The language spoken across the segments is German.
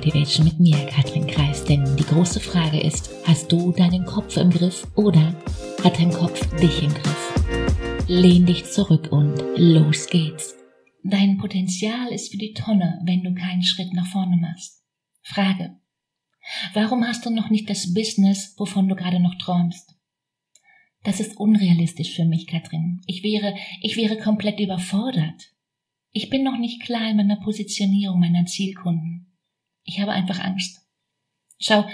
Motivation mit mir, Katrin Kreis. Denn die große Frage ist, hast du deinen Kopf im Griff oder hat dein Kopf dich im Griff? Lehn dich zurück und los geht's. Dein Potenzial ist für die Tonne, wenn du keinen Schritt nach vorne machst. Frage. Warum hast du noch nicht das Business, wovon du gerade noch träumst? Das ist unrealistisch für mich, Katrin. Ich wäre, ich wäre komplett überfordert. Ich bin noch nicht klar in meiner Positionierung meiner Zielkunden. Ich habe einfach Angst. Schau,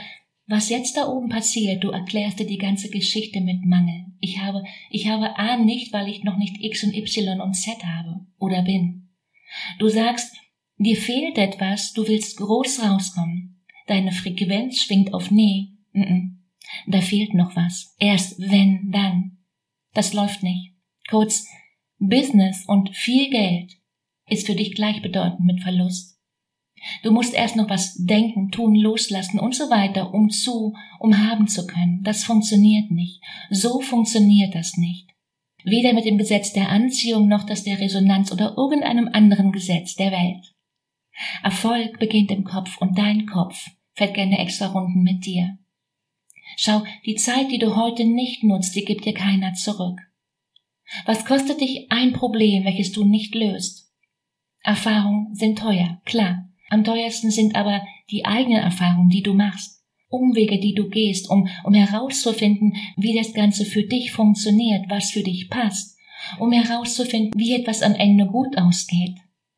was jetzt da oben passiert, du erklärst dir die ganze Geschichte mit Mangel. Ich habe, ich habe A nicht, weil ich noch nicht X und Y und Z habe oder bin. Du sagst, dir fehlt etwas, du willst groß rauskommen. Deine Frequenz schwingt auf Nee. Mm -mm. Da fehlt noch was. Erst wenn, dann. Das läuft nicht. Kurz, Business und viel Geld ist für dich gleichbedeutend mit Verlust. Du musst erst noch was denken, tun, loslassen und so weiter, um zu, um haben zu können. Das funktioniert nicht. So funktioniert das nicht. Weder mit dem Gesetz der Anziehung noch das der Resonanz oder irgendeinem anderen Gesetz der Welt. Erfolg beginnt im Kopf und dein Kopf fährt gerne extra Runden mit dir. Schau, die Zeit, die du heute nicht nutzt, die gibt dir keiner zurück. Was kostet dich ein Problem, welches du nicht löst? Erfahrungen sind teuer, klar. Am teuersten sind aber die eigenen Erfahrungen, die du machst. Umwege, die du gehst, um, um herauszufinden, wie das Ganze für dich funktioniert, was für dich passt, um herauszufinden, wie etwas am Ende gut ausgeht.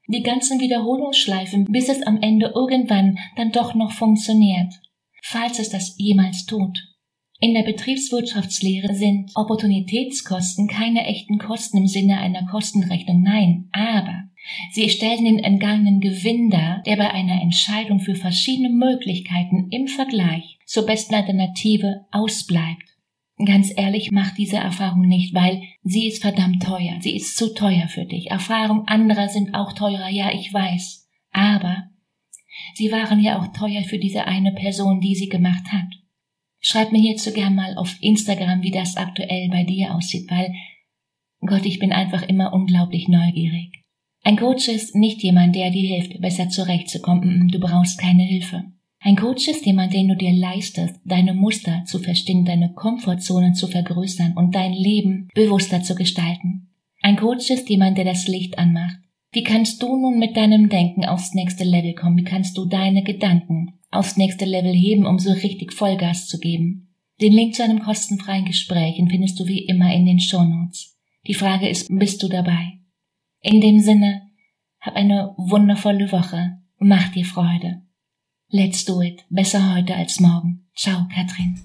Die ganzen Wiederholungsschleifen, bis es am Ende irgendwann dann doch noch funktioniert, falls es das jemals tut. In der Betriebswirtschaftslehre sind Opportunitätskosten keine echten Kosten im Sinne einer Kostenrechnung, nein, aber Sie stellen den entgangenen Gewinn dar, der bei einer Entscheidung für verschiedene Möglichkeiten im Vergleich zur besten Alternative ausbleibt. Ganz ehrlich, mach diese Erfahrung nicht, weil sie ist verdammt teuer. Sie ist zu teuer für dich. Erfahrungen anderer sind auch teurer, ja, ich weiß. Aber sie waren ja auch teuer für diese eine Person, die sie gemacht hat. Schreib mir hierzu gern mal auf Instagram, wie das aktuell bei dir aussieht, weil Gott, ich bin einfach immer unglaublich neugierig. Ein Coach ist nicht jemand, der dir hilft, besser zurechtzukommen. Du brauchst keine Hilfe. Ein Coach ist jemand, den du dir leistest, deine Muster zu verstehen, deine Komfortzone zu vergrößern und dein Leben bewusster zu gestalten. Ein Coach ist jemand, der das Licht anmacht. Wie kannst du nun mit deinem Denken aufs nächste Level kommen? Wie kannst du deine Gedanken aufs nächste Level heben, um so richtig Vollgas zu geben? Den Link zu einem kostenfreien Gespräch findest du wie immer in den Shownotes. Die Frage ist, bist du dabei? In dem Sinne, hab eine wundervolle Woche. Mach dir Freude. Let's do it. Besser heute als morgen. Ciao, Katrin.